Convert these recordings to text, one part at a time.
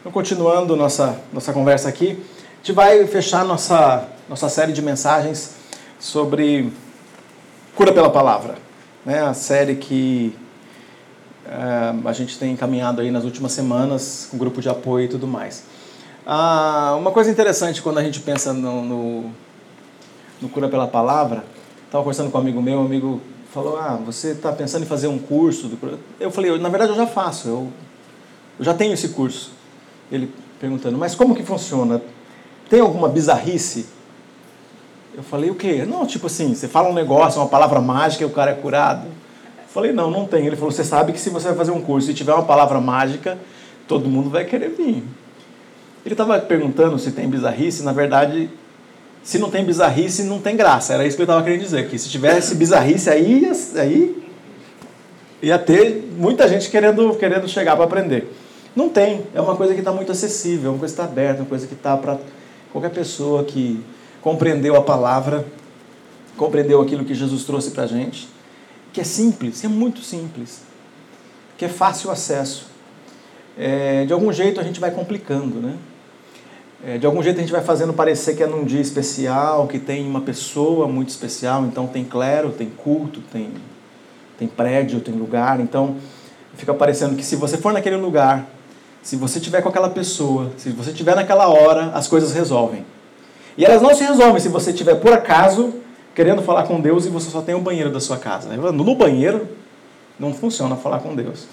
Então, continuando nossa, nossa conversa aqui, a gente vai fechar nossa, nossa série de mensagens sobre cura pela palavra. Né? A série que é, a gente tem encaminhado aí nas últimas semanas, com grupo de apoio e tudo mais. Ah, uma coisa interessante quando a gente pensa no, no, no cura pela palavra, estava conversando com um amigo meu, um amigo falou, ah, você está pensando em fazer um curso? Eu falei, na verdade eu já faço, eu, eu já tenho esse curso. Ele perguntando, mas como que funciona? Tem alguma bizarrice? Eu falei, o quê? Não, tipo assim, você fala um negócio, uma palavra mágica e o cara é curado. Eu falei, não, não tem. Ele falou, você sabe que se você vai fazer um curso e tiver uma palavra mágica, todo mundo vai querer vir. Ele estava perguntando se tem bizarrice, na verdade, se não tem bizarrice, não tem graça. Era isso que ele estava querendo dizer, que se tivesse bizarrice aí, aí ia ter muita gente querendo, querendo chegar para aprender. Não tem. É uma coisa que está muito acessível, é uma coisa que está aberta, uma coisa que está para qualquer pessoa que compreendeu a palavra, compreendeu aquilo que Jesus trouxe para a gente, que é simples, que é muito simples, que é fácil acesso. É, de algum jeito a gente vai complicando, né? É, de algum jeito a gente vai fazendo parecer que é num dia especial, que tem uma pessoa muito especial, então tem clero, tem culto, tem, tem prédio, tem lugar. Então fica parecendo que se você for naquele lugar se você tiver com aquela pessoa, se você tiver naquela hora, as coisas resolvem. E elas não se resolvem se você tiver por acaso querendo falar com Deus e você só tem o banheiro da sua casa. No banheiro não funciona falar com Deus.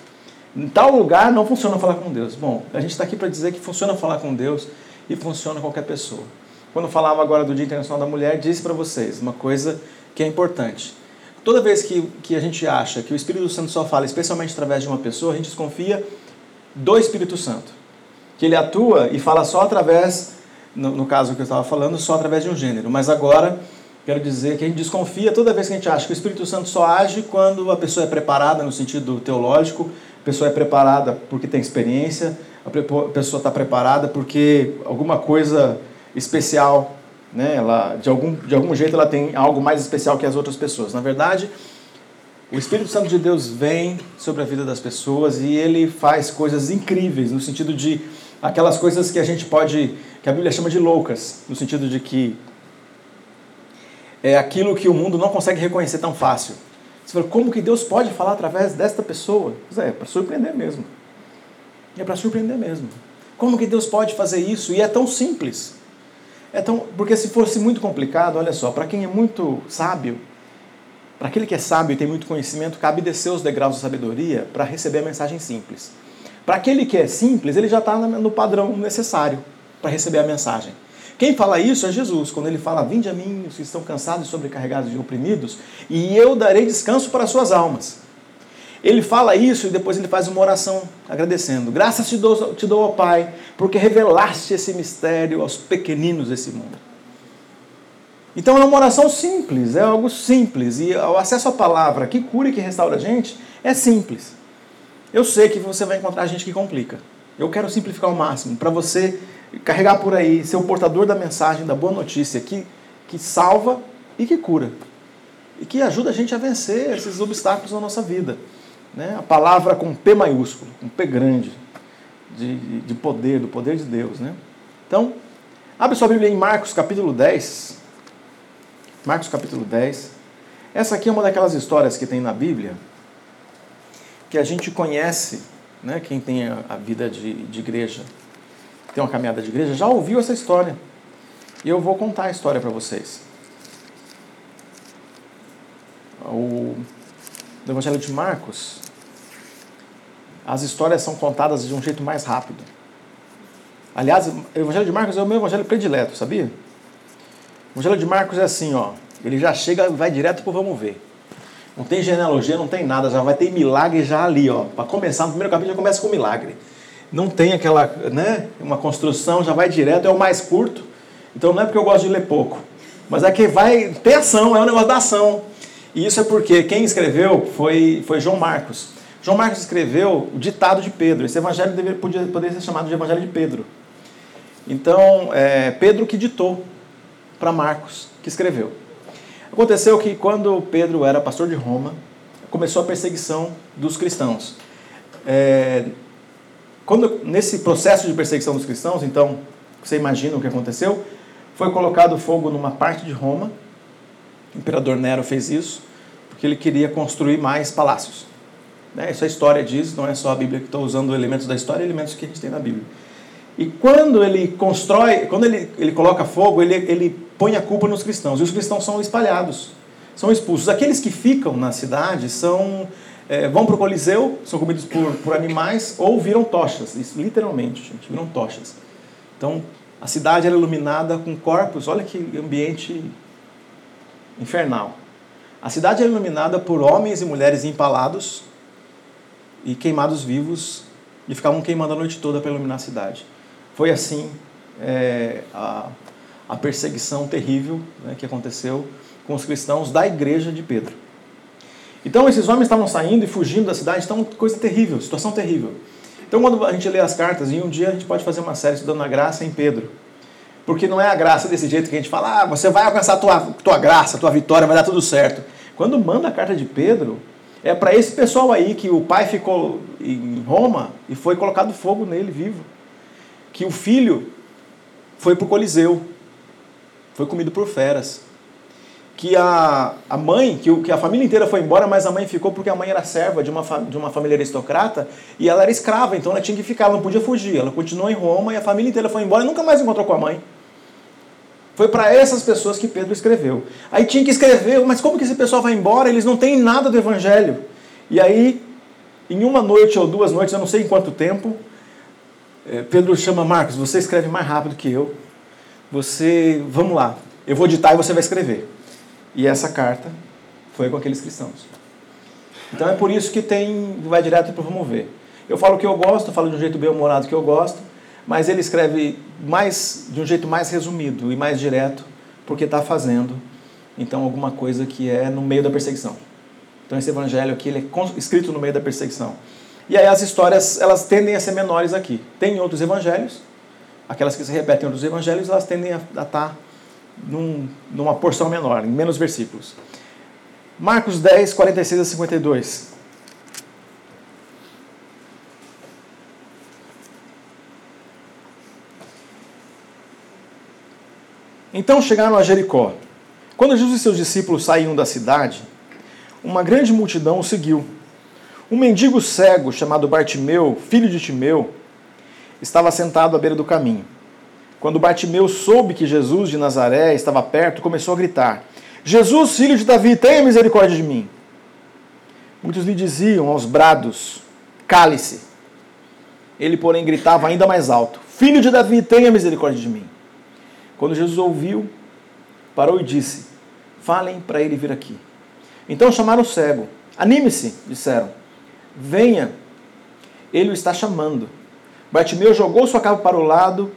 Em tal lugar não funciona falar com Deus. Bom, a gente está aqui para dizer que funciona falar com Deus e funciona qualquer pessoa. Quando falava agora do Dia Internacional da Mulher, disse para vocês uma coisa que é importante. Toda vez que, que a gente acha que o Espírito Santo só fala, especialmente através de uma pessoa, a gente desconfia do Espírito Santo. Que ele atua e fala só através, no, no caso que eu estava falando, só através de um gênero. Mas agora, quero dizer que a gente desconfia toda vez que a gente acha que o Espírito Santo só age quando a pessoa é preparada no sentido teológico, a pessoa é preparada porque tem experiência, a pessoa está preparada porque alguma coisa especial, né? ela, de, algum, de algum jeito ela tem algo mais especial que as outras pessoas. Na verdade, o Espírito Santo de Deus vem sobre a vida das pessoas e ele faz coisas incríveis, no sentido de aquelas coisas que a gente pode, que a Bíblia chama de loucas, no sentido de que é aquilo que o mundo não consegue reconhecer tão fácil. Você fala, como que Deus pode falar através desta pessoa? É, é para surpreender mesmo. É para surpreender mesmo. Como que Deus pode fazer isso? E é tão simples. É tão, porque se fosse muito complicado, olha só, para quem é muito sábio, para aquele que é sábio e tem muito conhecimento, cabe descer os degraus da sabedoria para receber a mensagem simples. Para aquele que é simples, ele já está no padrão necessário para receber a mensagem. Quem fala isso é Jesus, quando ele fala: Vinde a mim, os que estão cansados e sobrecarregados e oprimidos, e eu darei descanso para as suas almas. Ele fala isso e depois ele faz uma oração agradecendo. Graças te dou, te dou, ó Pai, porque revelaste esse mistério aos pequeninos desse mundo. Então é uma oração simples, é algo simples. E o acesso à palavra que cura e que restaura a gente é simples. Eu sei que você vai encontrar gente que complica. Eu quero simplificar ao máximo para você carregar por aí, ser o portador da mensagem, da boa notícia que, que salva e que cura. E que ajuda a gente a vencer esses obstáculos na nossa vida. Né? A palavra com P maiúsculo, com P grande, de, de poder, do poder de Deus. Né? Então, abre sua Bíblia em Marcos capítulo 10. Marcos capítulo 10. Essa aqui é uma daquelas histórias que tem na Bíblia que a gente conhece, né? quem tem a vida de, de igreja, tem uma caminhada de igreja, já ouviu essa história. E eu vou contar a história para vocês. O no Evangelho de Marcos, as histórias são contadas de um jeito mais rápido. Aliás, o Evangelho de Marcos é o meu evangelho predileto, sabia? Evangelho de Marcos é assim, ó. Ele já chega e vai direto para vamos ver. Não tem genealogia, não tem nada, já vai ter milagre já ali, ó. Para começar, no primeiro capítulo já começa com milagre. Não tem aquela, né, uma construção, já vai direto, é o mais curto. Então não é porque eu gosto de ler pouco, mas é que vai ter ação, é um negócio da ação. E isso é porque quem escreveu foi, foi João Marcos. João Marcos escreveu o ditado de Pedro. Esse evangelho deveria, podia, poderia ser chamado de evangelho de Pedro. Então, é Pedro que ditou para Marcos, que escreveu. Aconteceu que quando Pedro era pastor de Roma, começou a perseguição dos cristãos. É, quando nesse processo de perseguição dos cristãos, então, você imagina o que aconteceu? Foi colocado fogo numa parte de Roma. O imperador Nero fez isso porque ele queria construir mais palácios. Né? Isso a história diz, não é só a Bíblia que está usando elementos da história, elementos que a gente tem na Bíblia. E quando ele constrói, quando ele, ele coloca fogo, ele, ele põe a culpa nos cristãos. E os cristãos são espalhados, são expulsos. Aqueles que ficam na cidade são é, vão para o Coliseu, são comidos por, por animais ou viram tochas. Isso, literalmente, gente, viram tochas. Então, a cidade era iluminada com corpos, olha que ambiente infernal. A cidade era iluminada por homens e mulheres empalados e queimados vivos, e ficavam queimando a noite toda para iluminar a cidade. Foi assim é, a, a perseguição terrível né, que aconteceu com os cristãos da igreja de Pedro. Então esses homens estavam saindo e fugindo da cidade, então coisa terrível, situação terrível. Então quando a gente lê as cartas, e um dia a gente pode fazer uma série estudando a graça em Pedro. Porque não é a graça desse jeito que a gente fala, ah, você vai alcançar a tua, tua graça, a tua vitória, vai dar tudo certo. Quando manda a carta de Pedro, é para esse pessoal aí que o pai ficou em Roma e foi colocado fogo nele vivo. Que o filho foi para o Coliseu, foi comido por feras que a, a mãe, que, o, que a família inteira foi embora, mas a mãe ficou porque a mãe era serva de uma, de uma família aristocrata e ela era escrava, então ela tinha que ficar, ela não podia fugir. Ela continuou em Roma e a família inteira foi embora e nunca mais encontrou com a mãe. Foi para essas pessoas que Pedro escreveu. Aí tinha que escrever, mas como que esse pessoal vai embora? Eles não têm nada do evangelho. E aí, em uma noite ou duas noites, eu não sei em quanto tempo, eh, Pedro chama Marcos, você escreve mais rápido que eu. Você, vamos lá, eu vou ditar e você vai escrever. E essa carta foi com aqueles cristãos. Então é por isso que tem vai direto para promover. Eu falo que eu gosto, falo de um jeito bem humorado que eu gosto, mas ele escreve mais de um jeito mais resumido e mais direto, porque está fazendo então alguma coisa que é no meio da perseguição. Então esse evangelho aqui ele é escrito no meio da perseguição. E aí as histórias elas tendem a ser menores aqui. Tem outros evangelhos, aquelas que se repetem em outros evangelhos, elas tendem a estar tá num, numa porção menor, em menos versículos. Marcos 10, 46 a 52. Então chegaram a Jericó. Quando Jesus e seus discípulos saíam da cidade, uma grande multidão o seguiu. Um mendigo cego chamado Bartimeu, filho de Timeu, estava sentado à beira do caminho. Quando Bartimeu soube que Jesus de Nazaré estava perto, começou a gritar: Jesus, filho de Davi, tenha misericórdia de mim. Muitos lhe diziam aos brados: Cale-se. Ele, porém, gritava ainda mais alto: Filho de Davi, tenha misericórdia de mim. Quando Jesus ouviu, parou e disse: Falem para ele vir aqui. Então chamaram o cego. Anime-se, disseram. Venha. Ele o está chamando. Bartimeu jogou sua capa para o lado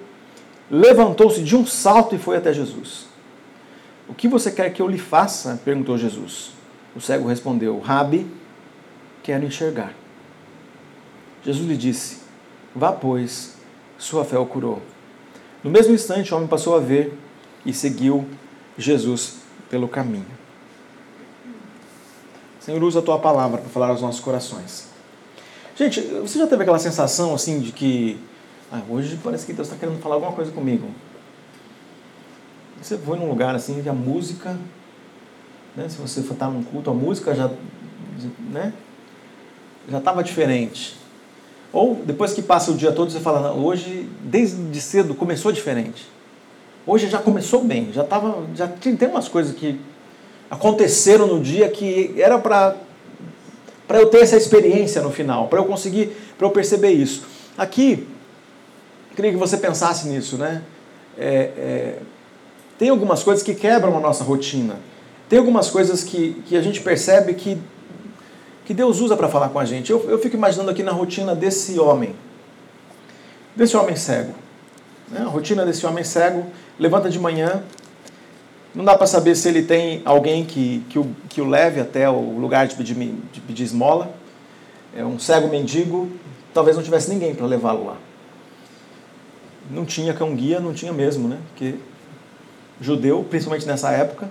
levantou-se de um salto e foi até Jesus. O que você quer que eu lhe faça? perguntou Jesus. O cego respondeu: Rabi, quero enxergar. Jesus lhe disse: Vá, pois, sua fé o curou. No mesmo instante, o homem passou a ver e seguiu Jesus pelo caminho. Senhor, usa a tua palavra para falar aos nossos corações. Gente, você já teve aquela sensação assim de que ah, hoje parece que Deus está querendo falar alguma coisa comigo. Você foi num lugar assim que a música, né, se você for estar tá num culto, a música já né, já estava diferente. Ou depois que passa o dia todo, você fala, hoje, desde cedo, começou diferente. Hoje já começou bem, já tava, já tem umas coisas que aconteceram no dia que era para para eu ter essa experiência no final, para eu conseguir, para eu perceber isso. Aqui Queria que você pensasse nisso, né? É, é, tem algumas coisas que quebram a nossa rotina. Tem algumas coisas que, que a gente percebe que, que Deus usa para falar com a gente. Eu, eu fico imaginando aqui na rotina desse homem, desse homem cego. Né? A rotina desse homem cego, levanta de manhã, não dá para saber se ele tem alguém que, que, o, que o leve até o lugar de pedir, de pedir esmola. É um cego mendigo, talvez não tivesse ninguém para levá-lo lá não tinha cão guia, não tinha mesmo, né? Porque judeu, principalmente nessa época,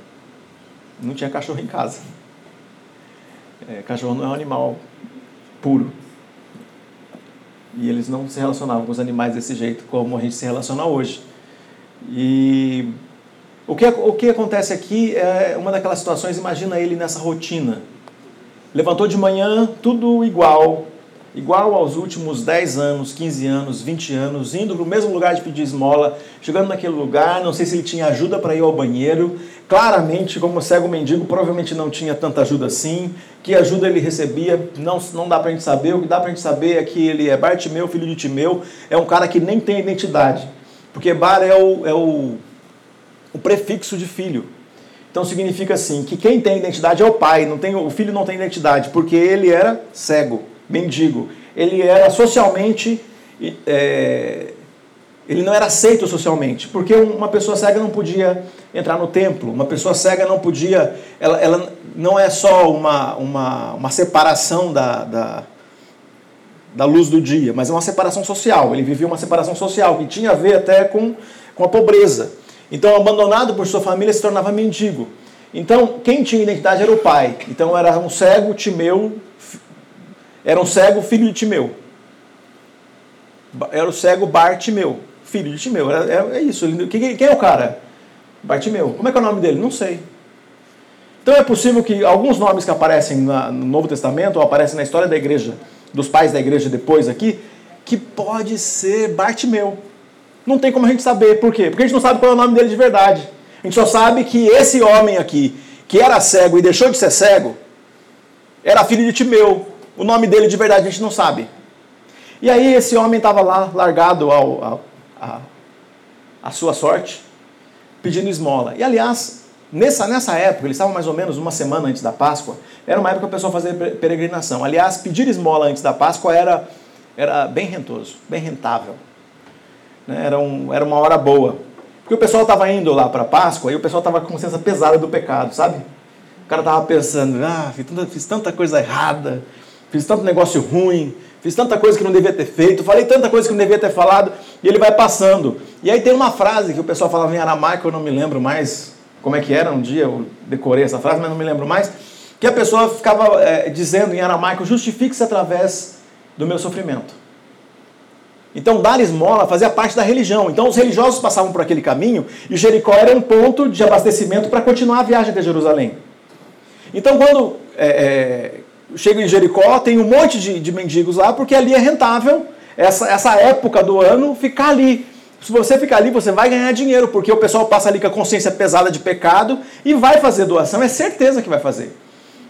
não tinha cachorro em casa. É, cachorro não é um animal puro. E eles não se relacionavam com os animais desse jeito como a gente se relaciona hoje. E o que, o que acontece aqui é uma daquelas situações, imagina ele nessa rotina. Levantou de manhã, tudo igual, igual aos últimos 10 anos, 15 anos, 20 anos, indo para o mesmo lugar de pedir esmola, chegando naquele lugar, não sei se ele tinha ajuda para ir ao banheiro. Claramente, como cego mendigo, provavelmente não tinha tanta ajuda assim. Que ajuda ele recebia, não, não dá para a gente saber. O que dá para a gente saber é que ele é Bartimeu, filho de Timeu, é um cara que nem tem identidade. Porque Bar é o, é o, o prefixo de filho. Então significa assim, que quem tem identidade é o pai, não tem, o filho não tem identidade, porque ele era cego mendigo. Ele era socialmente. É, ele não era aceito socialmente, porque uma pessoa cega não podia entrar no templo, uma pessoa cega não podia. Ela, ela não é só uma, uma, uma separação da, da, da luz do dia, mas é uma separação social. Ele vivia uma separação social que tinha a ver até com, com a pobreza. Então, abandonado por sua família, se tornava mendigo. Então, quem tinha identidade era o pai. Então, era um cego, Timeu, era um cego, filho de Timeu. Era o cego Bartimeu, filho de Timeu. É, isso. Quem é o cara? Bartimeu. Como é que é o nome dele? Não sei. Então é possível que alguns nomes que aparecem no Novo Testamento, ou aparecem na história da igreja, dos pais da igreja depois aqui, que pode ser Bartimeu. Não tem como a gente saber. Por quê? Porque a gente não sabe qual é o nome dele de verdade. A gente só sabe que esse homem aqui, que era cego e deixou de ser cego, era filho de Timeu, o nome dele de verdade a gente não sabe. E aí esse homem estava lá, largado ao, ao, a, a sua sorte, pedindo esmola. E aliás, nessa, nessa época, eles estavam mais ou menos uma semana antes da Páscoa, era uma época que o pessoal fazia peregrinação. Aliás, pedir esmola antes da Páscoa era, era bem rentoso, bem rentável. Né? Era, um, era uma hora boa. Porque o pessoal estava indo lá para a Páscoa e o pessoal estava com consciência pesada do pecado, sabe? O cara estava pensando, ah, fiz tanta, fiz tanta coisa errada, fiz tanto negócio ruim, fiz tanta coisa que não devia ter feito, falei tanta coisa que não devia ter falado, e ele vai passando. E aí tem uma frase que o pessoal falava em aramaico, eu não me lembro mais como é que era, um dia eu decorei essa frase, mas não me lembro mais, que a pessoa ficava é, dizendo em aramaico, justifique-se através do meu sofrimento. Então, dar esmola fazia parte da religião. Então, os religiosos passavam por aquele caminho e Jericó era um ponto de abastecimento para continuar a viagem até Jerusalém. Então, quando é, é, chego em Jericó, tem um monte de, de mendigos lá, porque ali é rentável, essa, essa época do ano, ficar ali. Se você ficar ali, você vai ganhar dinheiro, porque o pessoal passa ali com a consciência pesada de pecado e vai fazer doação, é certeza que vai fazer.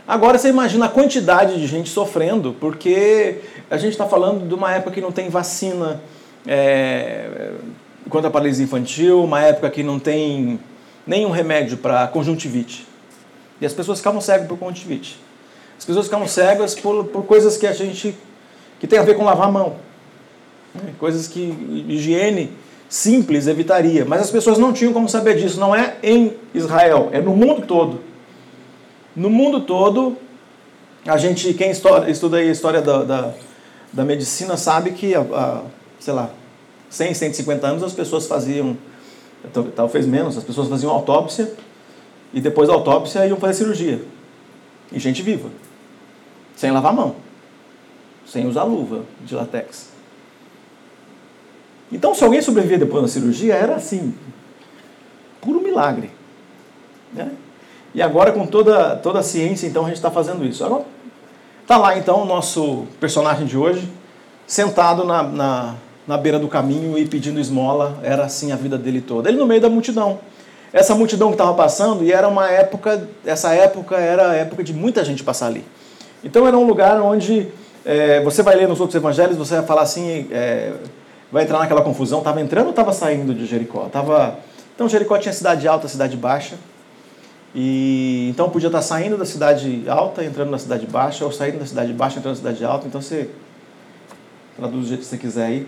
Agora você imagina a quantidade de gente sofrendo, porque a gente está falando de uma época que não tem vacina é, contra a paralisia infantil, uma época que não tem nenhum remédio para conjuntivite. E as pessoas ficavam cegas por conjuntivite. As pessoas ficam cegas por, por coisas que a gente. que tem a ver com lavar a mão. Né? Coisas que higiene simples evitaria. Mas as pessoas não tinham como saber disso. Não é em Israel, é no mundo todo. No mundo todo, a gente, quem estuda a história da, da, da medicina sabe que, a, a, sei lá, 100, 150 anos as pessoas faziam, talvez menos, as pessoas faziam autópsia e depois da autópsia iam fazer cirurgia. E gente viva sem lavar a mão, sem usar luva de latex. Então, se alguém sobrevivia depois da cirurgia, era assim, puro milagre. Né? E agora, com toda, toda a ciência, então, a gente está fazendo isso. Agora, está lá, então, o nosso personagem de hoje, sentado na, na, na beira do caminho e pedindo esmola. Era assim a vida dele toda. Ele no meio da multidão. Essa multidão que estava passando, e era uma época, essa época era a época de muita gente passar ali. Então era um lugar onde é, você vai ler nos outros evangelhos, você vai falar assim, é, vai entrar naquela confusão, estava entrando ou estava saindo de Jericó? Tava... Então Jericó tinha cidade alta, cidade baixa, e então podia estar saindo da cidade alta, entrando na cidade baixa, ou saindo da cidade baixa, entrando na cidade alta, então você traduz do jeito que você quiser aí.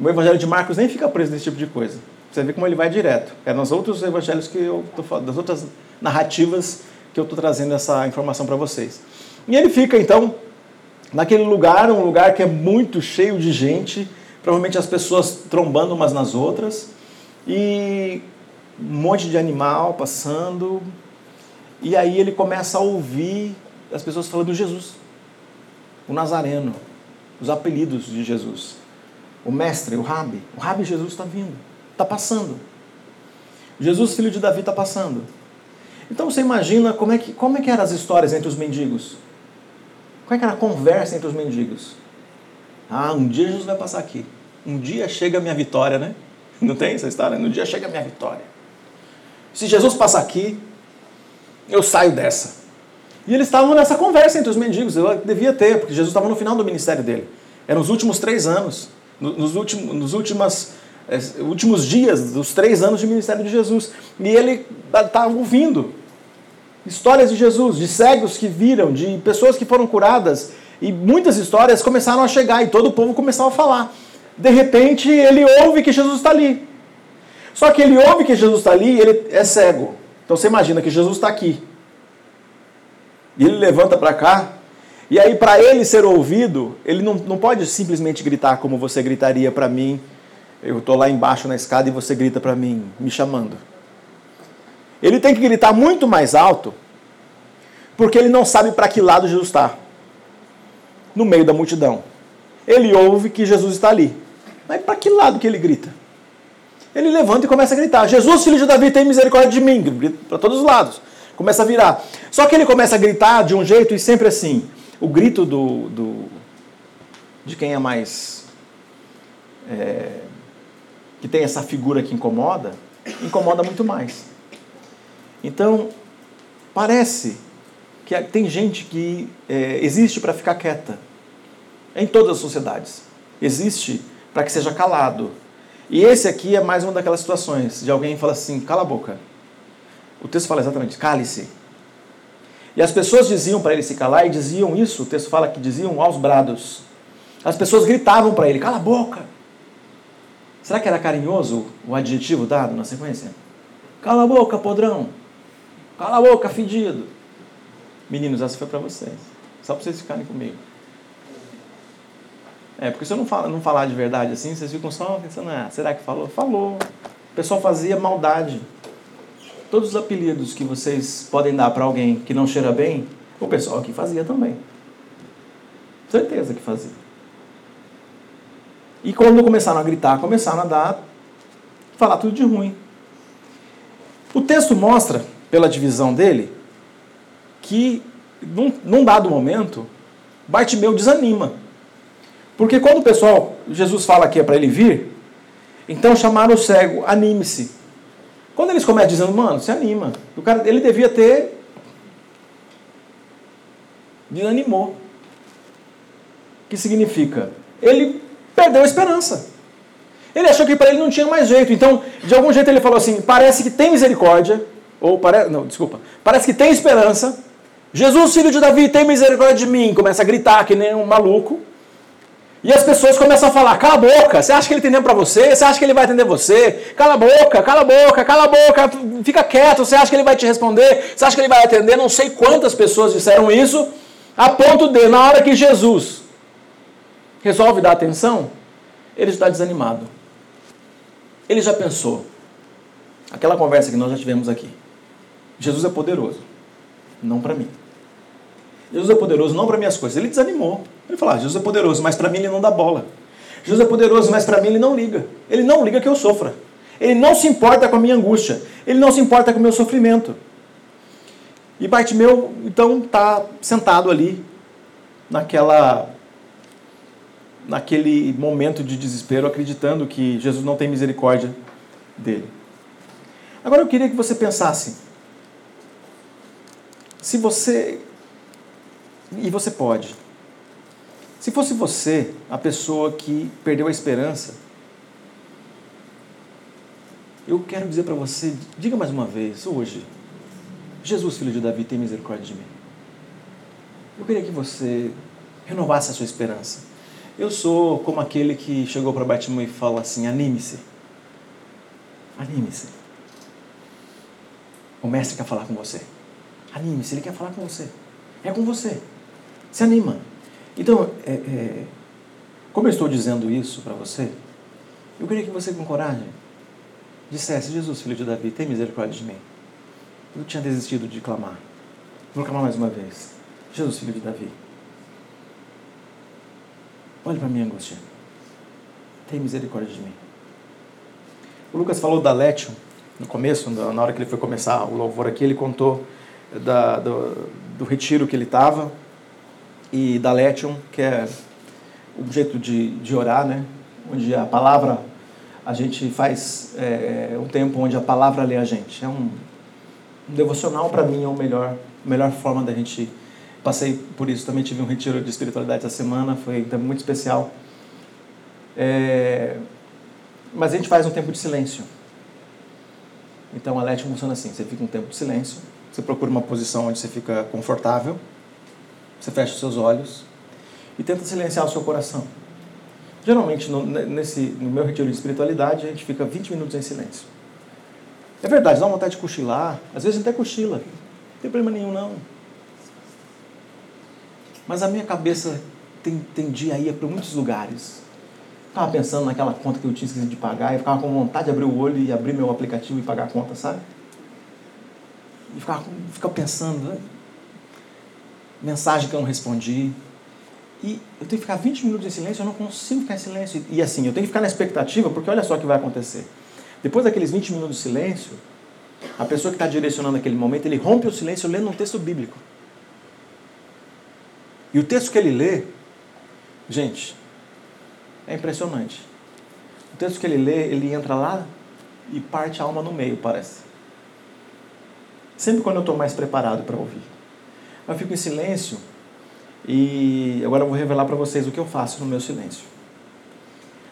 O evangelho de Marcos nem fica preso nesse tipo de coisa. Você vê como ele vai direto. É nos outros evangelhos que eu falando, das outras narrativas que eu estou trazendo essa informação para vocês. E ele fica então naquele lugar, um lugar que é muito cheio de gente, provavelmente as pessoas trombando umas nas outras, e um monte de animal passando. E aí ele começa a ouvir as pessoas falando de Jesus, o Nazareno, os apelidos de Jesus. o mestre, o rabi. O rabi Jesus está vindo, está passando. Jesus, filho de Davi, está passando. Então você imagina como é, que, como é que eram as histórias entre os mendigos? Como é era a conversa entre os mendigos? Ah, um dia Jesus vai passar aqui. Um dia chega a minha vitória, né? Não tem essa história? Um dia chega a minha vitória. Se Jesus passar aqui, eu saio dessa. E eles estavam nessa conversa entre os mendigos. Eu devia ter, porque Jesus estava no final do ministério dele. Eram os últimos três anos. Nos últimos, nos últimas, é, últimos dias dos três anos de ministério de Jesus. E ele estava ouvindo histórias de Jesus, de cegos que viram, de pessoas que foram curadas. E muitas histórias começaram a chegar e todo o povo começava a falar. De repente, ele ouve que Jesus está ali. Só que ele ouve que Jesus está ali e ele é cego. Então você imagina que Jesus está aqui. E ele levanta para cá. E aí, para ele ser ouvido, ele não, não pode simplesmente gritar como você gritaria para mim. Eu estou lá embaixo na escada e você grita para mim, me chamando. Ele tem que gritar muito mais alto, porque ele não sabe para que lado Jesus está. No meio da multidão. Ele ouve que Jesus está ali. Mas para que lado que ele grita? Ele levanta e começa a gritar: Jesus, filho de Davi, tem misericórdia de mim. Grita para todos os lados. Começa a virar. Só que ele começa a gritar de um jeito e sempre assim. O grito do, do de quem é mais. É, que tem essa figura que incomoda, incomoda muito mais. Então, parece que tem gente que é, existe para ficar quieta. Em todas as sociedades. Existe para que seja calado. E esse aqui é mais uma daquelas situações de alguém fala assim: cala a boca. O texto fala exatamente: cale-se. E as pessoas diziam para ele se calar e diziam isso, o texto fala que diziam aos brados. As pessoas gritavam para ele: cala a boca. Será que era carinhoso o adjetivo dado na sequência? Cala a boca, podrão. Cala a boca, fedido. Meninos, essa foi para vocês. Só para vocês ficarem comigo. É, porque se eu não, fala, não falar de verdade assim, vocês ficam só pensando, ah, será que falou? Falou. O pessoal fazia maldade. Todos os apelidos que vocês podem dar para alguém que não cheira bem, o pessoal aqui fazia também. Certeza que fazia. E quando começaram a gritar, começaram a dar, falar tudo de ruim. O texto mostra, pela divisão dele, que num, num dado momento, Bartimeu desanima. Porque quando o pessoal, Jesus fala que é para ele vir, então chamaram o cego, anime-se. Quando eles começam dizendo, mano, se anima. O cara, ele devia ter. Desanimou. Que significa? Ele perdeu a esperança. Ele achou que para ele não tinha mais jeito. Então, de algum jeito ele falou assim: parece que tem misericórdia. Ou parece. Não, desculpa. Parece que tem esperança. Jesus, filho de Davi, tem misericórdia de mim. Começa a gritar que nem um maluco. E as pessoas começam a falar: cala a boca, você acha que ele entendeu para você? Você acha que ele vai atender você? Cala a boca, cala a boca, cala a boca, fica quieto, você acha que ele vai te responder? Você acha que ele vai atender? Não sei quantas pessoas disseram isso, a ponto de, na hora que Jesus resolve dar atenção, ele está desanimado. Ele já pensou. Aquela conversa que nós já tivemos aqui. Jesus é poderoso, não para mim. Jesus é poderoso não para minhas coisas. Ele desanimou. Ele falou: ah, Jesus é poderoso, mas para mim ele não dá bola. Jesus é poderoso, mas para mim ele não liga. Ele não liga que eu sofra. Ele não se importa com a minha angústia. Ele não se importa com o meu sofrimento. E Bartimeu, então, está sentado ali, naquela, naquele momento de desespero, acreditando que Jesus não tem misericórdia dele. Agora eu queria que você pensasse: se você e você pode. Se fosse você a pessoa que perdeu a esperança, eu quero dizer para você, diga mais uma vez, hoje, Jesus, filho de Davi, tem misericórdia de mim. Eu queria que você renovasse a sua esperança. Eu sou como aquele que chegou para Batimão e fala assim: anime-se. Anime-se. O mestre quer falar com você. Anime-se, ele quer falar com você. É com você se anima. Então, é, é, como eu estou dizendo isso para você, eu queria que você, com coragem, dissesse: Jesus, filho de Davi, tem misericórdia de mim. Eu tinha desistido de clamar. Vou clamar mais uma vez: Jesus, filho de Davi, olhe para minha angústia. tem misericórdia de mim. O Lucas falou da Létio no começo, na hora que ele foi começar o louvor aqui, ele contou da, do, do retiro que ele estava e da Létion, que é um jeito de, de orar, né? onde a palavra, a gente faz é, um tempo onde a palavra lê a gente. É um, um devocional, para mim, é a melhor, melhor forma da gente. Passei por isso, também tive um retiro de espiritualidade essa semana, foi também muito especial. É, mas a gente faz um tempo de silêncio. Então a LET funciona assim: você fica um tempo de silêncio, você procura uma posição onde você fica confortável, você fecha os seus olhos e tenta silenciar o seu coração. Geralmente, no, nesse, no meu retiro de espiritualidade, a gente fica 20 minutos em silêncio. É verdade, dá vontade de cochilar, às vezes até cochila, não tem problema nenhum não. Mas a minha cabeça tem, tendia a ir para muitos lugares. Ficava pensando naquela conta que eu tinha esquecido de pagar e ficava com vontade de abrir o olho e abrir meu aplicativo e pagar a conta, sabe? E ficava, ficava pensando, né? Mensagem que eu não respondi. E eu tenho que ficar 20 minutos em silêncio, eu não consigo ficar em silêncio. E assim, eu tenho que ficar na expectativa, porque olha só o que vai acontecer. Depois daqueles 20 minutos de silêncio, a pessoa que está direcionando aquele momento, ele rompe o silêncio lendo um texto bíblico. E o texto que ele lê, gente, é impressionante. O texto que ele lê, ele entra lá e parte a alma no meio, parece. Sempre quando eu estou mais preparado para ouvir. Eu fico em silêncio e agora eu vou revelar para vocês o que eu faço no meu silêncio.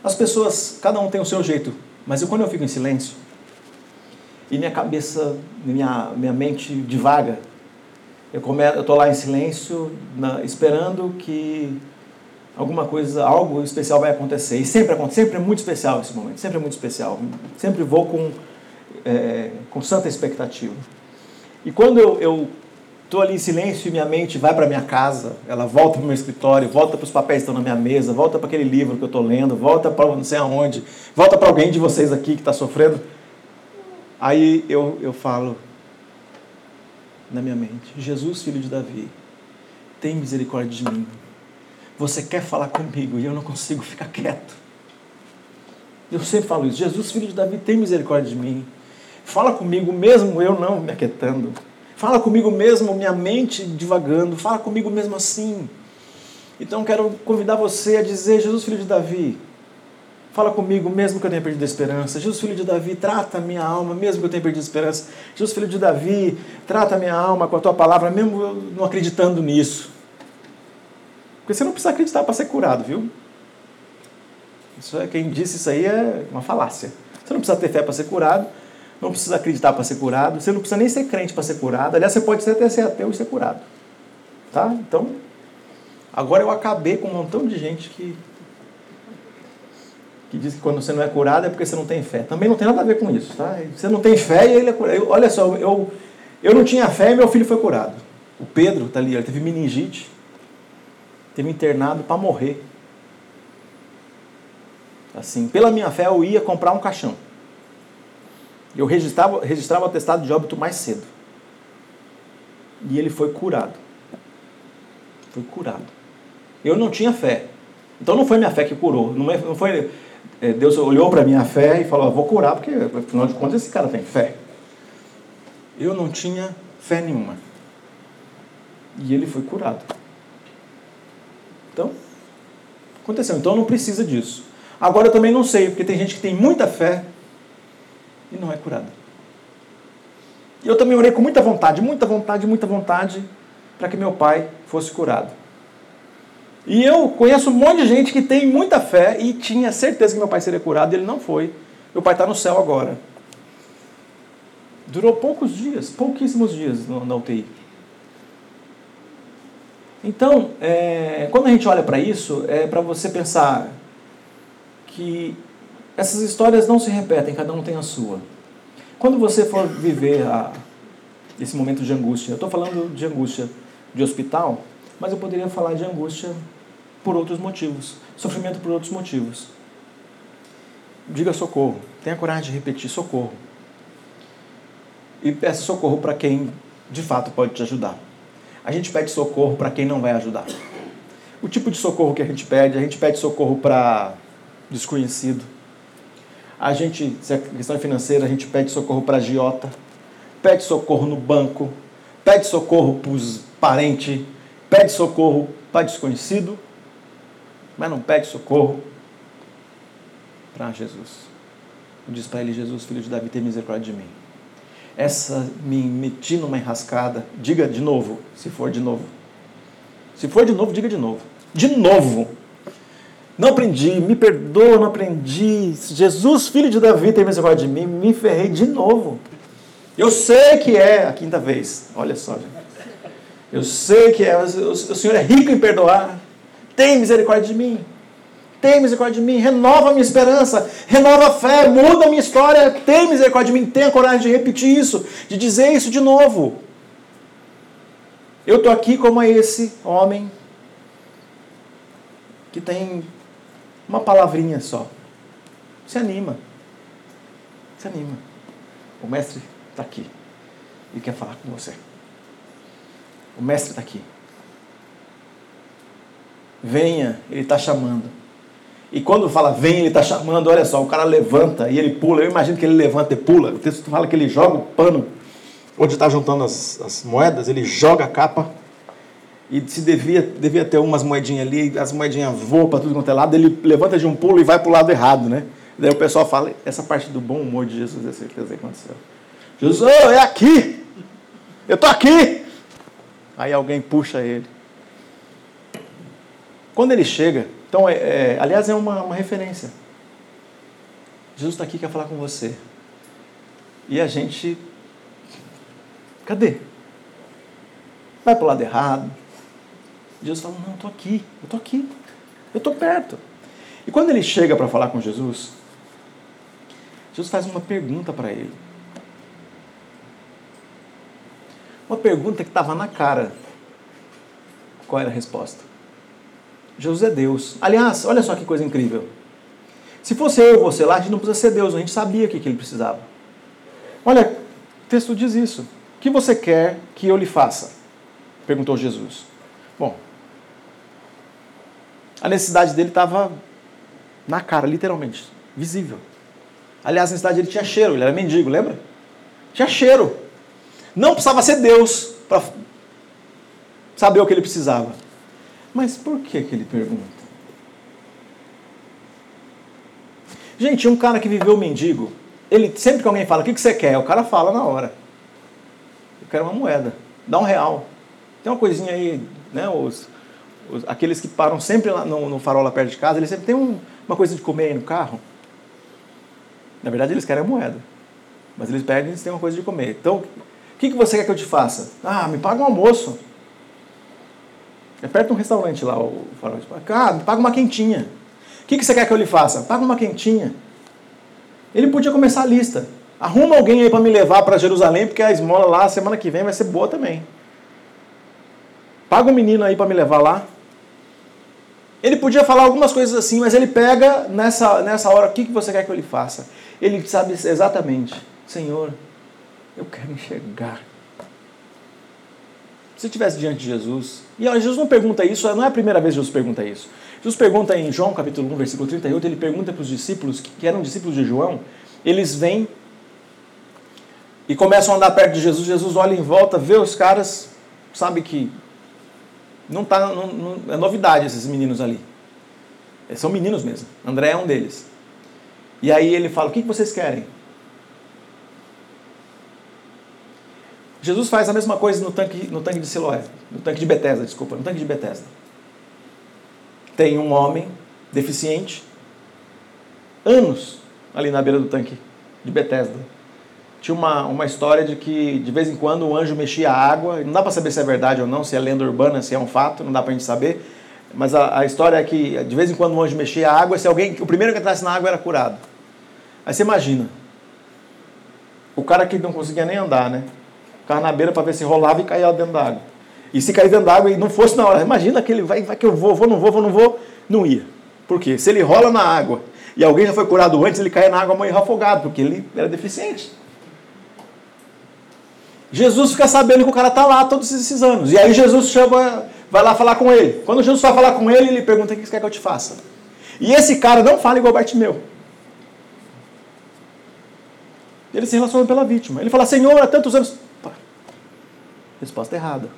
As pessoas, cada um tem o seu jeito, mas eu, quando eu fico em silêncio e minha cabeça, minha, minha mente divaga, eu estou lá em silêncio, na, esperando que alguma coisa, algo especial vai acontecer. E sempre acontece, sempre é muito especial esse momento, sempre é muito especial. Sempre vou com, é, com santa expectativa. E quando eu estou ali em silêncio e minha mente vai para minha casa, ela volta para o meu escritório, volta para os papéis que estão na minha mesa, volta para aquele livro que eu estou lendo, volta para não sei aonde, volta para alguém de vocês aqui que está sofrendo. Aí eu, eu falo na minha mente: Jesus, filho de Davi, tem misericórdia de mim você quer falar comigo e eu não consigo ficar quieto. Eu sempre falo isso. Jesus, filho de Davi, tem misericórdia de mim. Fala comigo mesmo eu não me aquietando. Fala comigo mesmo minha mente divagando. Fala comigo mesmo assim. Então quero convidar você a dizer: Jesus, filho de Davi, fala comigo mesmo que eu tenha perdido a esperança. Jesus, filho de Davi, trata a minha alma mesmo que eu tenha perdido a esperança. Jesus, filho de Davi, trata a minha alma com a tua palavra, mesmo eu não acreditando nisso. Porque você não precisa acreditar para ser curado, viu? Isso é, quem disse isso aí é uma falácia. Você não precisa ter fé para ser curado, não precisa acreditar para ser curado, você não precisa nem ser crente para ser curado. Aliás, você pode até ser ateu e ser curado. Tá? Então, agora eu acabei com um montão de gente que que diz que quando você não é curado é porque você não tem fé. Também não tem nada a ver com isso, tá? Você não tem fé e ele é curado. olha só, eu, eu não tinha fé e meu filho foi curado. O Pedro, tá ali, ele teve meningite teve internado para morrer. Assim, pela minha fé, eu ia comprar um caixão. Eu registrava, registrava o atestado de óbito mais cedo. E ele foi curado. Foi curado. Eu não tinha fé. Então não foi minha fé que curou. Não é, foi. É, Deus olhou para minha fé e falou: Vou curar, porque afinal de contas esse cara tem fé. Eu não tinha fé nenhuma. E ele foi curado. Então, aconteceu. Então não precisa disso. Agora eu também não sei, porque tem gente que tem muita fé e não é curada. E eu também orei com muita vontade, muita vontade, muita vontade, para que meu pai fosse curado. E eu conheço um monte de gente que tem muita fé e tinha certeza que meu pai seria curado e ele não foi. Meu pai está no céu agora. Durou poucos dias, pouquíssimos dias na UTI. Então, é, quando a gente olha para isso, é para você pensar que essas histórias não se repetem, cada um tem a sua. Quando você for viver a, esse momento de angústia, eu estou falando de angústia de hospital, mas eu poderia falar de angústia por outros motivos, sofrimento por outros motivos. Diga socorro, tenha coragem de repetir socorro. E peça socorro para quem de fato pode te ajudar a gente pede socorro para quem não vai ajudar. O tipo de socorro que a gente pede, a gente pede socorro para desconhecido. A gente, se a questão é financeira, a gente pede socorro para a agiota, pede socorro no banco, pede socorro para os parentes, pede socorro para desconhecido, mas não pede socorro para Jesus. Diz para ele, Jesus, filho de Davi, tem misericórdia de mim. Essa me meti numa enrascada. Diga de novo, se for de novo. Se for de novo, diga de novo. De novo. Não aprendi, me perdoa, não aprendi. Jesus, filho de Davi, tem misericórdia de mim. Me ferrei de novo. Eu sei que é a quinta vez. Olha só, gente. Eu sei que é. O Senhor é rico em perdoar. Tem misericórdia de mim. Tem misericórdia de mim. Renova a minha esperança. Renova a fé. Muda a minha história. Tem misericórdia de mim. Tenha coragem de repetir isso. De dizer isso de novo. Eu estou aqui como esse homem que tem uma palavrinha só. Se anima. Se anima. O mestre está aqui e quer falar com você. O mestre está aqui. Venha, ele está chamando. E quando fala vem, ele está chamando, olha só, o cara levanta e ele pula. Eu imagino que ele levanta e pula. O texto fala que ele joga o pano onde está juntando as, as moedas, ele joga a capa e se devia, devia ter umas moedinhas ali, as moedinhas voam para tudo quanto é lado, ele levanta de um pulo e vai para o lado errado, né? Daí o pessoal fala, essa parte do bom humor de Jesus é certeza que aconteceu. Jesus, oh, é aqui! Eu estou aqui! Aí alguém puxa ele. Quando ele chega, então, é, é, aliás, é uma, uma referência. Jesus está aqui, quer falar com você. E a gente. Cadê? Vai para o lado errado. Jesus fala: Não, estou aqui, eu estou aqui, eu estou perto. E quando ele chega para falar com Jesus, Jesus faz uma pergunta para ele. Uma pergunta que estava na cara. Qual era a resposta? Jesus é Deus. Aliás, olha só que coisa incrível. Se fosse eu e você lá, a gente não precisa ser Deus, a gente sabia o que, que ele precisava. Olha, o texto diz isso. O que você quer que eu lhe faça? Perguntou Jesus. A necessidade dele estava na cara, literalmente, visível. Aliás, a necessidade dele tinha cheiro, ele era mendigo, lembra? Tinha cheiro. Não precisava ser Deus para saber o que ele precisava. Mas por que, que ele pergunta? Gente, um cara que viveu mendigo, ele sempre que alguém fala, o que, que você quer? O cara fala na hora. Eu quero uma moeda, dá um real. Tem uma coisinha aí, né? Os aqueles que param sempre lá no, no, farol lá perto de casa, eles sempre têm um, uma coisa de comer aí no carro. Na verdade, eles querem a moeda. Mas eles pedem eles têm uma coisa de comer. Então, o que, que você quer que eu te faça? Ah, me paga um almoço. É perto um restaurante lá, o farol. Ah, me paga uma quentinha. O que, que você quer que eu lhe faça? Paga uma quentinha. Ele podia começar a lista. Arruma alguém aí para me levar para Jerusalém, porque a esmola lá, semana que vem, vai ser boa também. Paga um menino aí para me levar lá. Ele podia falar algumas coisas assim, mas ele pega nessa, nessa hora, o que, que você quer que eu lhe faça? Ele sabe exatamente, Senhor, eu quero enxergar. Se estivesse diante de Jesus, e Jesus não pergunta isso, não é a primeira vez que Jesus pergunta isso. Jesus pergunta em João capítulo 1, versículo 38, ele pergunta para os discípulos, que eram discípulos de João, eles vêm e começam a andar perto de Jesus, Jesus olha em volta, vê os caras, sabe que não tá, não, não, é novidade esses meninos ali. São meninos mesmo. André é um deles. E aí ele fala: O que vocês querem? Jesus faz a mesma coisa no tanque, no tanque de Siloé, no tanque de Betesda, desculpa, no tanque de Betesda. Tem um homem deficiente, anos ali na beira do tanque de Betesda. Tinha uma, uma história de que de vez em quando o anjo mexia a água, não dá para saber se é verdade ou não, se é lenda urbana, se é um fato, não dá para a gente saber. Mas a, a, história é que de vez em quando o anjo mexia a água, se alguém, o primeiro que entrasse na água era curado. Aí você imagina, o cara que não conseguia nem andar, né? ficava na beira para ver se rolava e caía dentro da água. E se cair dentro da água e não fosse na hora, imagina que ele vai, vai que eu vou, vou, não vou, vou, não vou, não ia. Por quê? Se ele rola na água e alguém já foi curado antes, ele caia na água morrer afogado, porque ele era deficiente. Jesus fica sabendo que o cara está lá todos esses anos. E aí Jesus chama, vai lá falar com ele. Quando Jesus vai falar com ele, ele pergunta: O que você quer que eu te faça? E esse cara não fala igual Bartimeu. Ele se relaciona pela vítima. Ele fala, Senhor, há tantos anos. Resposta errada.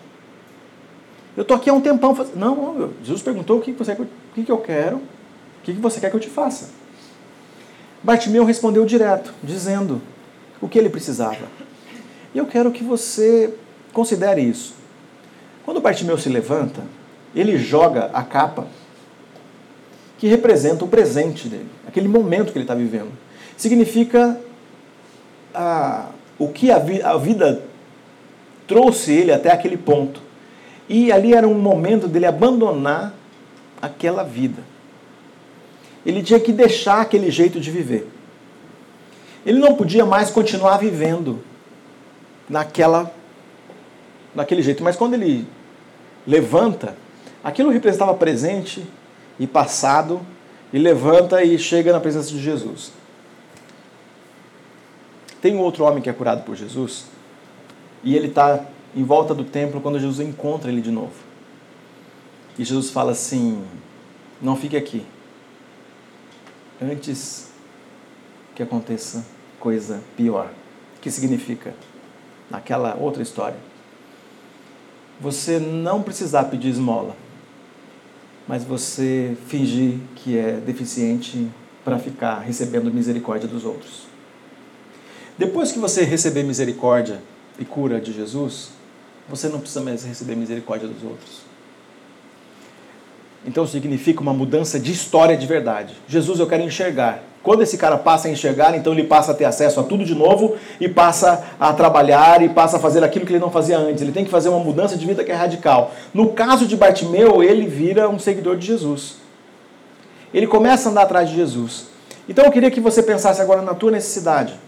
Eu estou aqui há um tempão. Faz... Não, Jesus perguntou o que, você, o que eu quero, o que você quer que eu te faça. Bartimeu respondeu direto, dizendo o que ele precisava. E eu quero que você considere isso. Quando Bartimeu se levanta, ele joga a capa que representa o presente dele, aquele momento que ele está vivendo. Significa a, o que a, vi, a vida trouxe ele até aquele ponto. E ali era um momento dele abandonar aquela vida. Ele tinha que deixar aquele jeito de viver. Ele não podia mais continuar vivendo naquela naquele jeito, mas quando ele levanta, aquilo representava presente e passado, e levanta e chega na presença de Jesus. Tem outro homem que é curado por Jesus, e ele está em volta do templo quando Jesus encontra ele de novo. E Jesus fala assim: Não fique aqui, antes que aconteça coisa pior. O que significa? Naquela outra história. Você não precisar pedir esmola mas você fingir que é deficiente para ficar recebendo misericórdia dos outros. Depois que você receber misericórdia e cura de Jesus, você não precisa mais receber misericórdia dos outros. Então significa uma mudança de história de verdade. Jesus, eu quero enxergar. Quando esse cara passa a enxergar, então ele passa a ter acesso a tudo de novo e passa a trabalhar e passa a fazer aquilo que ele não fazia antes. Ele tem que fazer uma mudança de vida que é radical. No caso de Bartimeu, ele vira um seguidor de Jesus. Ele começa a andar atrás de Jesus. Então eu queria que você pensasse agora na tua necessidade.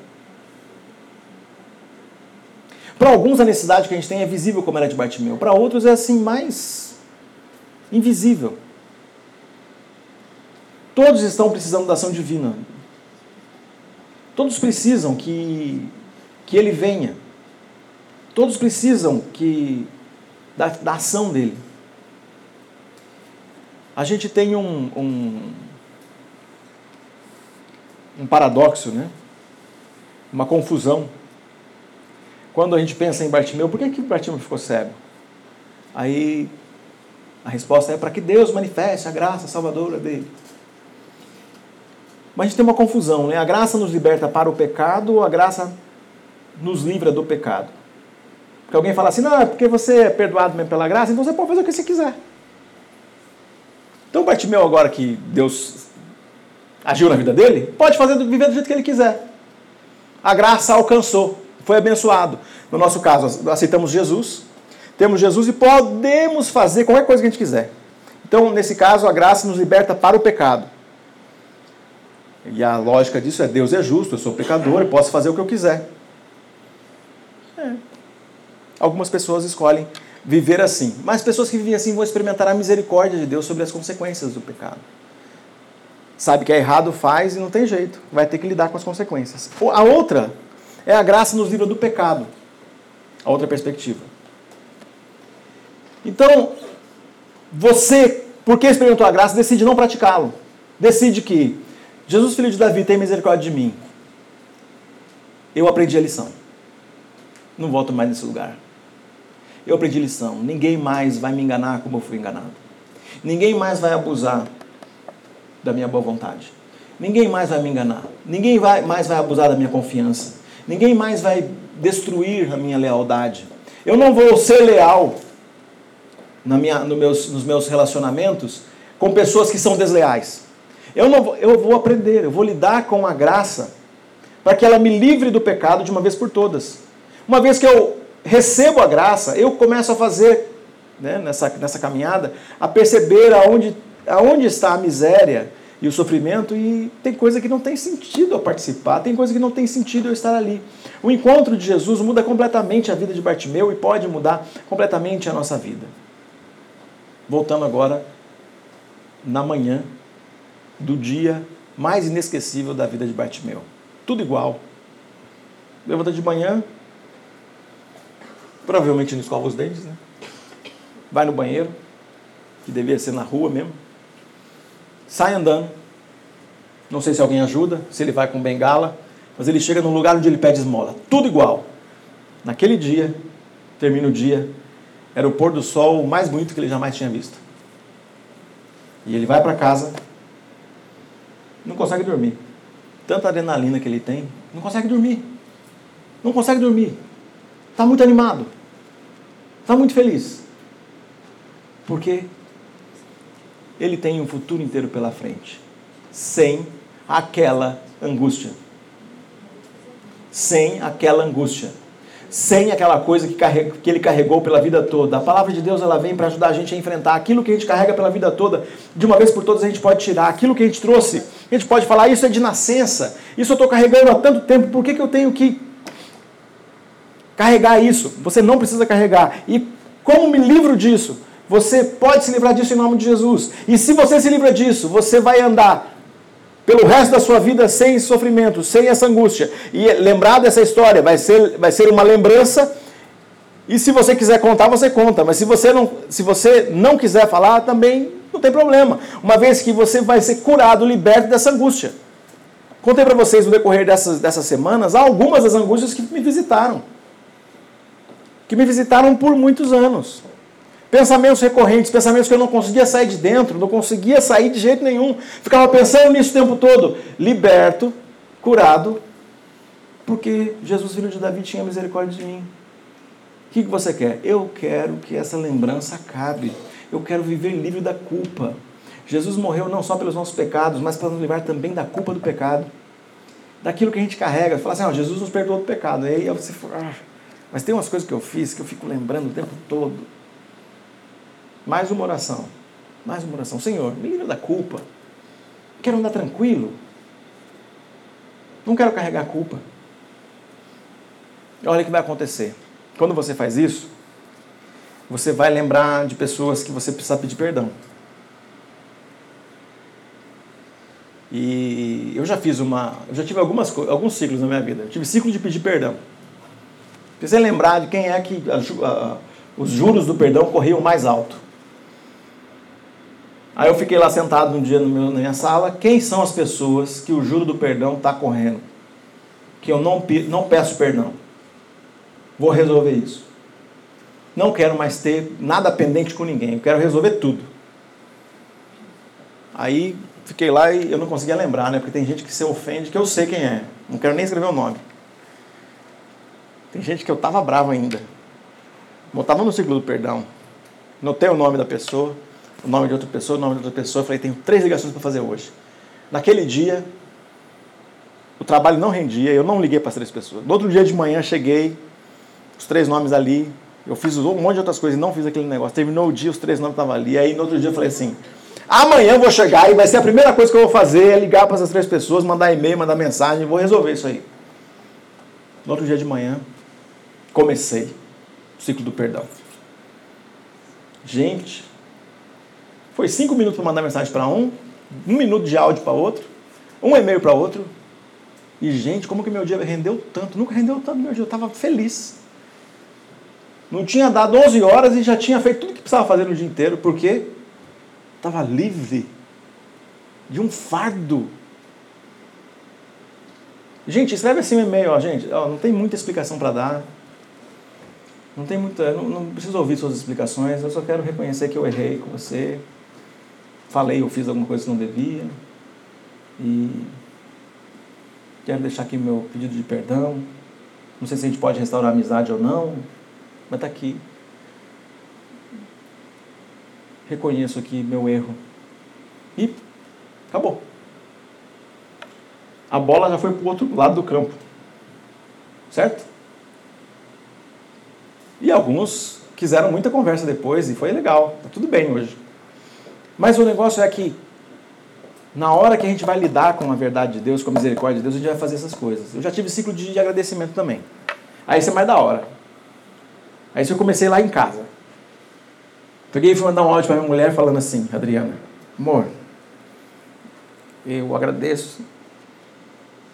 Para alguns a necessidade que a gente tem é visível como era de Bartimeu. Para outros é assim mais invisível. Todos estão precisando da ação divina. Todos precisam que, que ele venha. Todos precisam que da, da ação dele. A gente tem um, um, um paradoxo, né? uma confusão. Quando a gente pensa em Bartimeu, por que, que Bartimeu ficou cego? Aí a resposta é para que Deus manifeste a graça salvadora dele. Mas a gente tem uma confusão, né? A graça nos liberta para o pecado ou a graça nos livra do pecado? Porque alguém fala assim, não, é porque você é perdoado mesmo pela graça, então você pode fazer o que você quiser. Então Bartimeu agora que Deus agiu na vida dele, pode fazer viver do jeito que ele quiser. A graça alcançou, foi abençoado. No nosso caso, aceitamos Jesus, temos Jesus e podemos fazer qualquer coisa que a gente quiser. Então, nesse caso, a graça nos liberta para o pecado. E a lógica disso é: Deus é justo, eu sou pecador, eu posso fazer o que eu quiser. É. Algumas pessoas escolhem viver assim, mas pessoas que vivem assim vão experimentar a misericórdia de Deus sobre as consequências do pecado. Sabe que é errado, faz e não tem jeito, vai ter que lidar com as consequências. A outra é a graça nos livra do pecado. A outra perspectiva. Então, você, porque experimentou a graça, decide não praticá-lo. Decide que Jesus, filho de Davi, tem misericórdia de mim. Eu aprendi a lição. Não volto mais nesse lugar. Eu aprendi lição. Ninguém mais vai me enganar como eu fui enganado. Ninguém mais vai abusar da minha boa vontade. Ninguém mais vai me enganar. Ninguém vai, mais vai abusar da minha confiança. Ninguém mais vai destruir a minha lealdade. Eu não vou ser leal na minha, no meus, nos meus relacionamentos com pessoas que são desleais. Eu, não vou, eu vou aprender, eu vou lidar com a graça para que ela me livre do pecado de uma vez por todas. Uma vez que eu recebo a graça, eu começo a fazer, né, nessa, nessa caminhada, a perceber aonde, aonde está a miséria e o sofrimento, e tem coisa que não tem sentido eu participar, tem coisa que não tem sentido eu estar ali. O encontro de Jesus muda completamente a vida de Bartimeu e pode mudar completamente a nossa vida. Voltando agora na manhã do dia mais inesquecível da vida de Bartimeu. Tudo igual. Levanta de manhã, provavelmente não escova os dentes, né? Vai no banheiro, que devia ser na rua mesmo. Sai andando, Não sei se alguém ajuda, se ele vai com bengala, mas ele chega num lugar onde ele pede esmola. Tudo igual. Naquele dia, termina o dia, era o pôr do sol mais bonito que ele jamais tinha visto. E ele vai para casa, não consegue dormir. Tanta adrenalina que ele tem, não consegue dormir. Não consegue dormir. Está muito animado. Está muito feliz. Porque ele tem um futuro inteiro pela frente. Sem aquela angústia. Sem aquela angústia. Sem aquela coisa que, que ele carregou pela vida toda. A palavra de Deus ela vem para ajudar a gente a enfrentar aquilo que a gente carrega pela vida toda. De uma vez por todas a gente pode tirar aquilo que a gente trouxe. A gente pode falar, isso é de nascença. Isso eu estou carregando há tanto tempo. Por que, que eu tenho que carregar isso? Você não precisa carregar. E como me livro disso? Você pode se livrar disso em nome de Jesus. E se você se livra disso, você vai andar pelo resto da sua vida sem sofrimento, sem essa angústia. E lembrar dessa história vai ser, vai ser uma lembrança. E se você quiser contar, você conta. Mas se você não, se você não quiser falar, também não tem problema. Uma vez que você vai ser curado, liberto dessa angústia. Contei para vocês no decorrer dessas, dessas semanas algumas das angústias que me visitaram. Que me visitaram por muitos anos. Pensamentos recorrentes, pensamentos que eu não conseguia sair de dentro, não conseguia sair de jeito nenhum. Ficava pensando nisso o tempo todo. Liberto, curado, porque Jesus, filho de Davi, tinha misericórdia de mim. O que você quer? Eu quero que essa lembrança acabe. Eu quero viver livre da culpa. Jesus morreu não só pelos nossos pecados, mas para nos livrar também da culpa do pecado. Daquilo que a gente carrega. Fala assim, Jesus nos perdoou do pecado. Aí você fala, ah, mas tem umas coisas que eu fiz que eu fico lembrando o tempo todo. Mais uma oração. Mais uma oração. Senhor, me livra da culpa. Quero andar tranquilo. Não quero carregar culpa. Olha o que vai acontecer. Quando você faz isso, você vai lembrar de pessoas que você precisa pedir perdão. E eu já fiz uma. Eu já tive algumas, alguns ciclos na minha vida. Eu tive ciclo de pedir perdão. Precisa lembrar de quem é que a, a, os juros do perdão corriam mais alto. Aí eu fiquei lá sentado um dia meu, na minha sala. Quem são as pessoas que o juro do perdão está correndo? Que eu não, não peço perdão. Vou resolver isso. Não quero mais ter nada pendente com ninguém. Eu quero resolver tudo. Aí fiquei lá e eu não conseguia lembrar, né? Porque tem gente que se ofende, que eu sei quem é. Não quero nem escrever o nome. Tem gente que eu tava bravo ainda. Botava no ciclo do perdão. Notei o nome da pessoa o nome de outra pessoa, o nome de outra pessoa. Falei, tenho três ligações para fazer hoje. Naquele dia, o trabalho não rendia, eu não liguei para as três pessoas. No outro dia de manhã, cheguei, os três nomes ali, eu fiz um monte de outras coisas e não fiz aquele negócio. Terminou o dia, os três nomes estavam ali. Aí no outro dia eu falei assim: amanhã eu vou chegar e vai ser a primeira coisa que eu vou fazer é ligar para essas três pessoas, mandar e-mail, mandar mensagem, vou resolver isso aí. No outro dia de manhã, comecei o ciclo do perdão. Gente, foi cinco minutos para mandar mensagem para um, um minuto de áudio para outro, um e-mail para outro. E, gente, como que meu dia rendeu tanto? Nunca rendeu tanto meu dia, eu estava feliz. Não tinha dado 11 horas e já tinha feito tudo que precisava fazer no dia inteiro, porque estava livre de um fardo. Gente, escreve assim um e-mail, ó, gente. Ó, não tem muita explicação para dar. Não tem muita. Não, não preciso ouvir suas explicações. Eu só quero reconhecer que eu errei com você falei ou fiz alguma coisa que não devia. E quero deixar aqui meu pedido de perdão. Não sei se a gente pode restaurar a amizade ou não, mas está aqui. Reconheço aqui meu erro. E acabou. A bola já foi para o outro lado do campo. Certo? E alguns quiseram muita conversa depois e foi legal. Tá tudo bem hoje. Mas o negócio é que, na hora que a gente vai lidar com a verdade de Deus, com a misericórdia de Deus, a gente vai fazer essas coisas. Eu já tive ciclo de agradecimento também. Aí isso é mais da hora. Aí isso eu comecei lá em casa. Peguei e fui mandar um áudio para minha mulher falando assim, Adriana, amor, eu agradeço.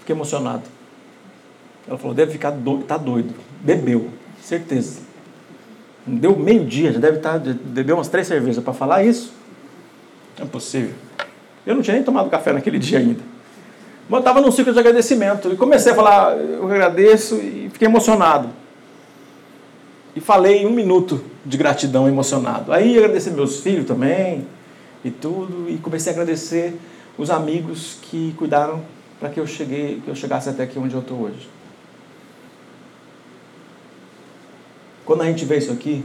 Fiquei emocionado. Ela falou, deve ficar doido, tá doido. Bebeu, certeza. Deu meio dia, já deve estar, tá, bebeu umas três cervejas para falar isso. Não é possível. Eu não tinha nem tomado café naquele dia ainda. Mas eu estava num ciclo de agradecimento e comecei a falar, eu agradeço e fiquei emocionado. E falei um minuto de gratidão emocionado. Aí agradeci meus filhos também e tudo e comecei a agradecer os amigos que cuidaram para que eu cheguei, que eu chegasse até aqui onde eu estou hoje. Quando a gente vê isso aqui,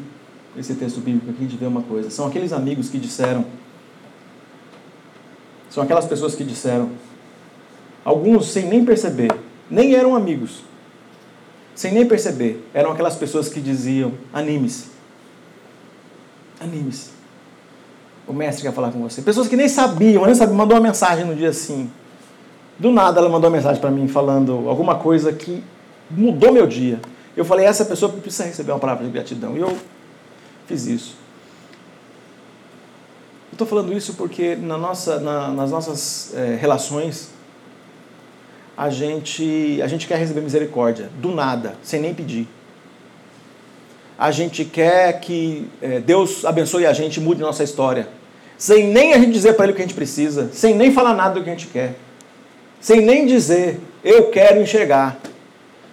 esse texto bíblico aqui, a gente vê uma coisa. São aqueles amigos que disseram, são aquelas pessoas que disseram, alguns sem nem perceber, nem eram amigos, sem nem perceber, eram aquelas pessoas que diziam: anime-se. Anime-se. O mestre quer falar com você. Pessoas que nem sabiam, nem sabiam, mandou uma mensagem no dia assim. Do nada ela mandou uma mensagem para mim falando alguma coisa que mudou meu dia. Eu falei, essa pessoa precisa receber uma palavra de gratidão. E eu fiz isso. Estou falando isso porque na nossa, na, nas nossas é, relações, a gente, a gente quer receber misericórdia, do nada, sem nem pedir. A gente quer que é, Deus abençoe a gente mude nossa história, sem nem a gente dizer para Ele o que a gente precisa, sem nem falar nada do que a gente quer, sem nem dizer, eu quero enxergar,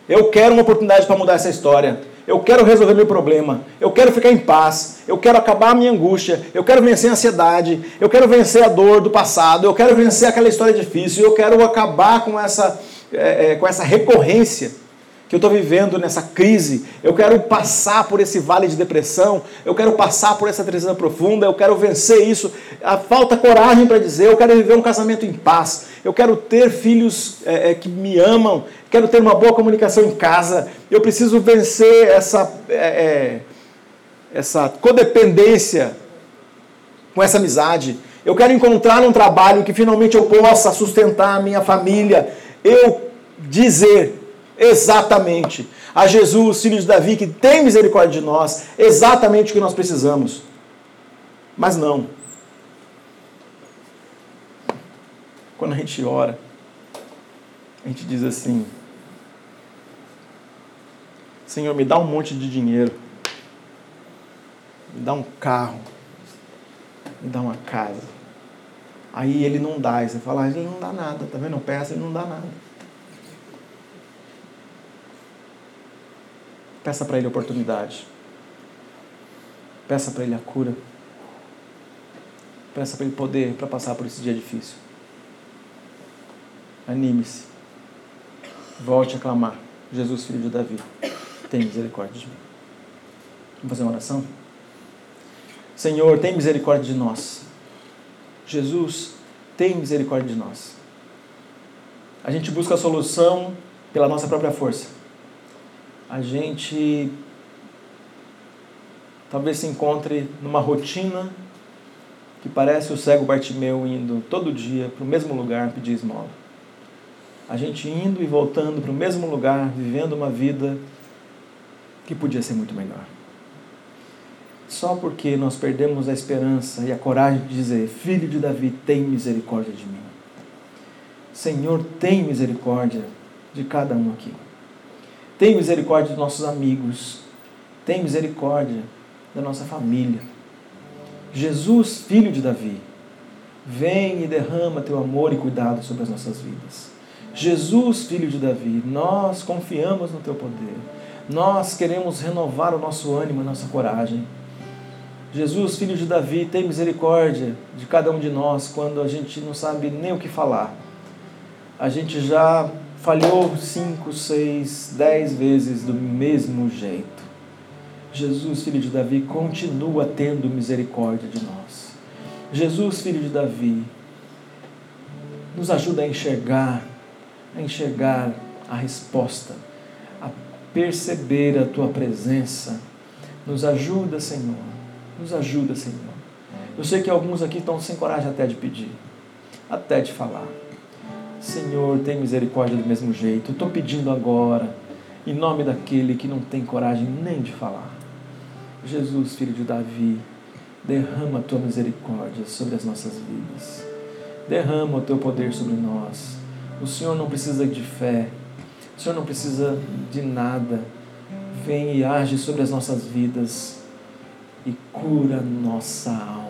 eu quero uma oportunidade para mudar essa história. Eu quero resolver meu problema. Eu quero ficar em paz. Eu quero acabar a minha angústia. Eu quero vencer a ansiedade. Eu quero vencer a dor do passado. Eu quero vencer aquela história difícil. Eu quero acabar com essa, é, é, com essa recorrência que eu estou vivendo nessa crise. Eu quero passar por esse vale de depressão. Eu quero passar por essa tristeza profunda. Eu quero vencer isso. A falta coragem para dizer. Eu quero viver um casamento em paz. Eu quero ter filhos é, é, que me amam. Quero ter uma boa comunicação em casa. Eu preciso vencer essa, é, é essa codependência com essa amizade. Eu quero encontrar um trabalho que finalmente eu possa sustentar a minha família. Eu dizer exatamente a Jesus, filho de Davi, que tem misericórdia de nós, exatamente o que nós precisamos. Mas não. Quando a gente ora, a gente diz assim: Senhor, me dá um monte de dinheiro, me dá um carro, me dá uma casa. Aí ele não dá, e você fala, ah, ele não dá nada, tá vendo? Eu peço, ele não dá nada. Peça para Ele oportunidade. Peça para Ele a cura. Peça para Ele poder para passar por esse dia difícil. Anime-se. Volte a clamar. Jesus, filho de Davi, tem misericórdia de mim. Vamos fazer uma oração? Senhor, tem misericórdia de nós. Jesus, tem misericórdia de nós. A gente busca a solução pela nossa própria força a gente talvez se encontre numa rotina que parece o cego Bartimeu indo todo dia para o mesmo lugar pedir esmola. A gente indo e voltando para o mesmo lugar, vivendo uma vida que podia ser muito melhor. Só porque nós perdemos a esperança e a coragem de dizer: Filho de Davi, tem misericórdia de mim. Senhor, tem misericórdia de cada um aqui. Tem misericórdia dos nossos amigos. Tem misericórdia da nossa família. Jesus, filho de Davi, vem e derrama teu amor e cuidado sobre as nossas vidas. Jesus, filho de Davi, nós confiamos no teu poder. Nós queremos renovar o nosso ânimo, a nossa coragem. Jesus, filho de Davi, tem misericórdia de cada um de nós quando a gente não sabe nem o que falar. A gente já falhou cinco, seis, dez vezes do mesmo jeito. Jesus, filho de Davi, continua tendo misericórdia de nós. Jesus, filho de Davi, nos ajuda a enxergar, a enxergar a resposta, a perceber a tua presença. Nos ajuda, Senhor. Nos ajuda, Senhor. Eu sei que alguns aqui estão sem coragem até de pedir, até de falar. Senhor, tem misericórdia do mesmo jeito. Estou pedindo agora, em nome daquele que não tem coragem nem de falar. Jesus, filho de Davi, derrama a tua misericórdia sobre as nossas vidas. Derrama o teu poder sobre nós. O Senhor não precisa de fé. O Senhor não precisa de nada. Vem e age sobre as nossas vidas e cura nossa alma